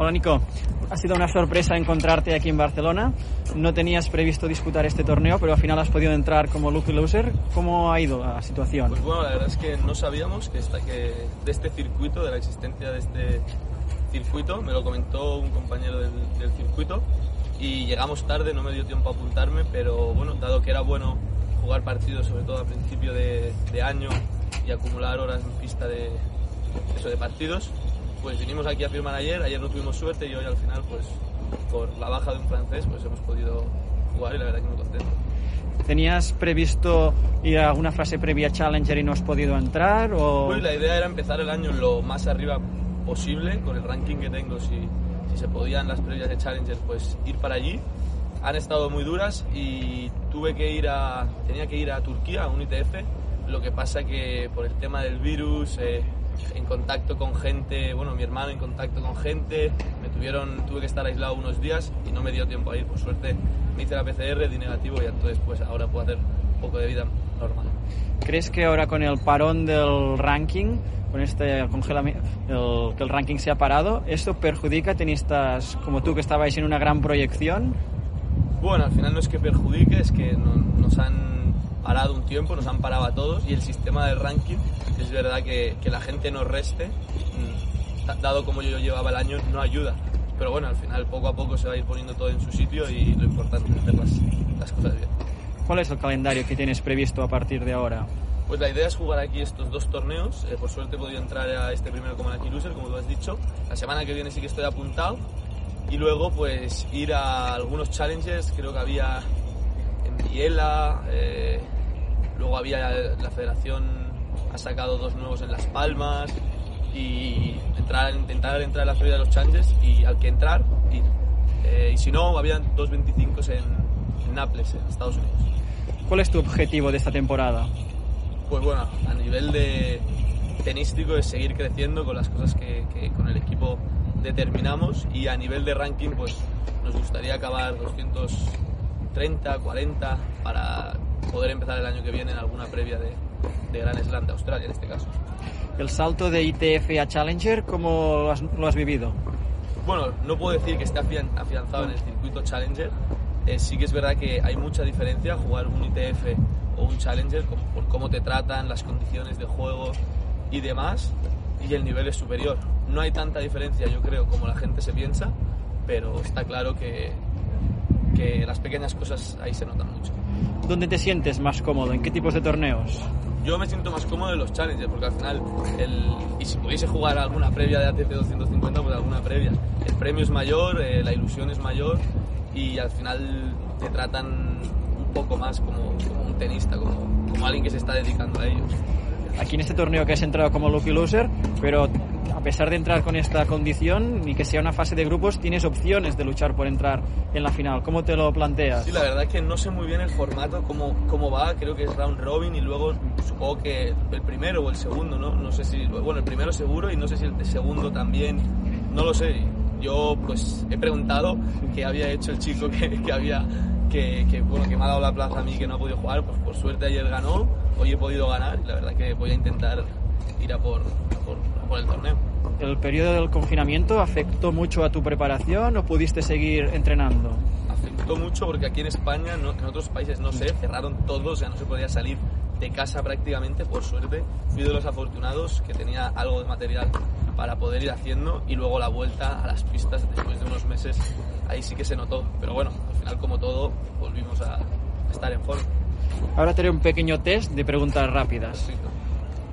Hola Nico, ha sido una sorpresa encontrarte aquí en Barcelona. No tenías previsto disputar este torneo, pero al final has podido entrar como lucky loser. ¿Cómo ha ido la situación? Pues bueno, la verdad es que no sabíamos que, esta, que de este circuito, de la existencia de este circuito, me lo comentó un compañero del, del circuito y llegamos tarde, no me dio tiempo a apuntarme, pero bueno, dado que era bueno jugar partidos, sobre todo a principio de, de año y acumular horas en pista de, eso, de partidos, pues vinimos aquí a firmar ayer, ayer no tuvimos suerte y hoy al final, pues por la baja de un francés, pues hemos podido jugar y la verdad que muy contento. ¿Tenías previsto ir a alguna fase previa Challenger y no has podido entrar? O... Pues la idea era empezar el año lo más arriba posible, con el ranking que tengo, si, si se podían las previas de Challenger, pues ir para allí. Han estado muy duras y tuve que ir a, tenía que ir a Turquía, a un ITF, lo que pasa que por el tema del virus, eh, en contacto con gente, bueno, mi hermano en contacto con gente, me tuvieron, tuve que estar aislado unos días y no me dio tiempo a ir, por suerte me hice la PCR, di negativo y entonces pues ahora puedo hacer un poco de vida normal. ¿Crees que ahora con el parón del ranking, con este congelamiento, el, que el ranking se ha parado, esto perjudica a tenistas como tú que estabais en una gran proyección? Bueno, al final no es que perjudique, es que no, nos han parado un tiempo, nos han parado a todos y el sistema del ranking, es verdad que, que la gente nos reste, mm, dado como yo llevaba el año, no ayuda. Pero bueno, al final poco a poco se va a ir poniendo todo en su sitio y lo importante es hacer las, las cosas bien. ¿Cuál es el calendario que tienes previsto a partir de ahora? Pues la idea es jugar aquí estos dos torneos. Eh, por suerte he podido entrar a este primero como Lucky Loser, como tú has dicho. La semana que viene sí que estoy apuntado. Y luego pues ir a algunos challenges, creo que había Biela, eh, luego había la federación ha sacado dos nuevos en Las Palmas y entrar, intentar entrar en la feria de los challenges y al que entrar ir. Eh, y si no, habían dos 25 en, en Naples, en Estados Unidos. ¿Cuál es tu objetivo de esta temporada? Pues bueno, a nivel de tenístico es seguir creciendo con las cosas que, que, con el equipo determinamos y a nivel de ranking pues nos gustaría acabar 230, 40 para poder empezar el año que viene en alguna previa de, de Gran Slam de Australia en este caso. El salto de ITF a Challenger, ¿cómo lo has, lo has vivido? Bueno, no puedo decir que esté afianzado en el circuito Challenger, eh, sí que es verdad que hay mucha diferencia jugar un ITF o un Challenger por, por cómo te tratan, las condiciones de juego y demás, y el nivel es superior. No hay tanta diferencia, yo creo, como la gente se piensa, pero está claro que, que las pequeñas cosas ahí se notan mucho. ¿Dónde te sientes más cómodo? ¿En qué tipos de torneos? Yo me siento más cómodo en los challengers, porque al final, el, y si pudiese jugar alguna previa de ATP 250, pues alguna previa. El premio es mayor, eh, la ilusión es mayor y al final te tratan un poco más como, como un tenista, como, como alguien que se está dedicando a ellos. Aquí en este torneo que has entrado como lucky loser, pero a pesar de entrar con esta condición y que sea una fase de grupos, tienes opciones de luchar por entrar en la final. ¿Cómo te lo planteas? Sí, la verdad es que no sé muy bien el formato, cómo, cómo va. Creo que es round robin y luego supongo que el primero o el segundo, ¿no? No sé si, bueno, el primero seguro y no sé si el segundo también, no lo sé. Yo pues he preguntado qué había hecho el chico que, que había que, que, bueno, que me ha dado la plaza a mí que no ha podido jugar, pues por suerte ayer ganó, hoy he podido ganar y la verdad que voy a intentar ir a por, a por, por el torneo. ¿El periodo del confinamiento afectó mucho a tu preparación o pudiste seguir entrenando? Afectó mucho porque aquí en España, no, en otros países no sé, cerraron todo, o sea, no se podía salir de casa prácticamente, por suerte. Fui de los afortunados que tenía algo de material para poder ir haciendo y luego la vuelta a las pistas después de unos meses, ahí sí que se notó. Pero bueno, al final como todo, volvimos a estar en forma. Ahora te haré un pequeño test de preguntas rápidas. Sí,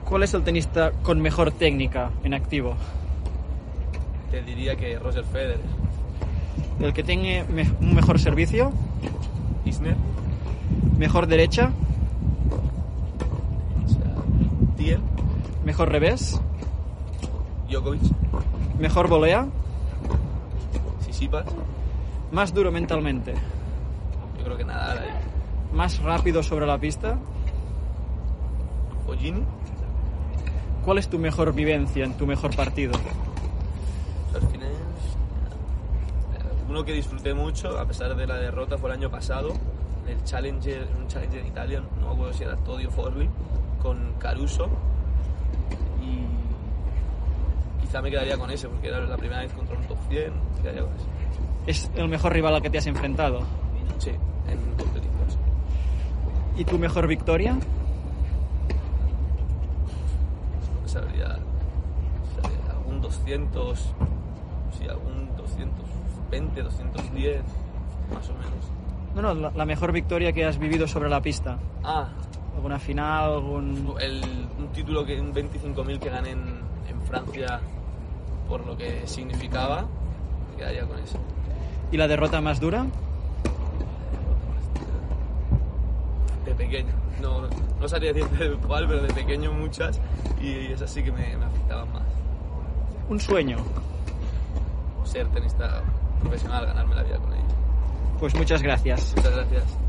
¿Cuál es el tenista con mejor técnica en activo? te diría que Roger Federer, ¿El que me- un mejor servicio? Isner, ¿Mejor derecha? Thiel, ¿Mejor revés? Djokovic, ¿Mejor volea? Sisipas, ¿Más duro mentalmente? yo creo que Nadal ahí, ¿Más rápido sobre la pista? Foggini, ¿Cuál es tu mejor vivencia en tu mejor partido? final, eh, uno que disfruté mucho, a pesar de la derrota, fue el año pasado, el Challenger, un Challenger en Italia, no me acuerdo si era Todio Forli, con Caruso y, quizá me quedaría con ese, porque era la primera vez contra un top 100, me quedaría con ese. ¿Es el mejor rival al que te has enfrentado? Sí, en competición. ¿Y tu mejor victoria? Sabría, sabría, algún 200, sí, algún 220, 210, más o menos. No, no, la, la mejor victoria que has vivido sobre la pista. Ah, ¿Alguna final? ¿Algún...? el, un título que un 25.000 que gané en, en Francia por lo que significaba, me quedaría con eso. ¿Y la derrota más dura? De pequeño, no, no sabría decirte cuál, pero de pequeño muchas y esas sí que me, me afectaban más. Un sueño. Ser tenista profesional, ganarme la vida con ello. Pues muchas gracias. Muchas gracias.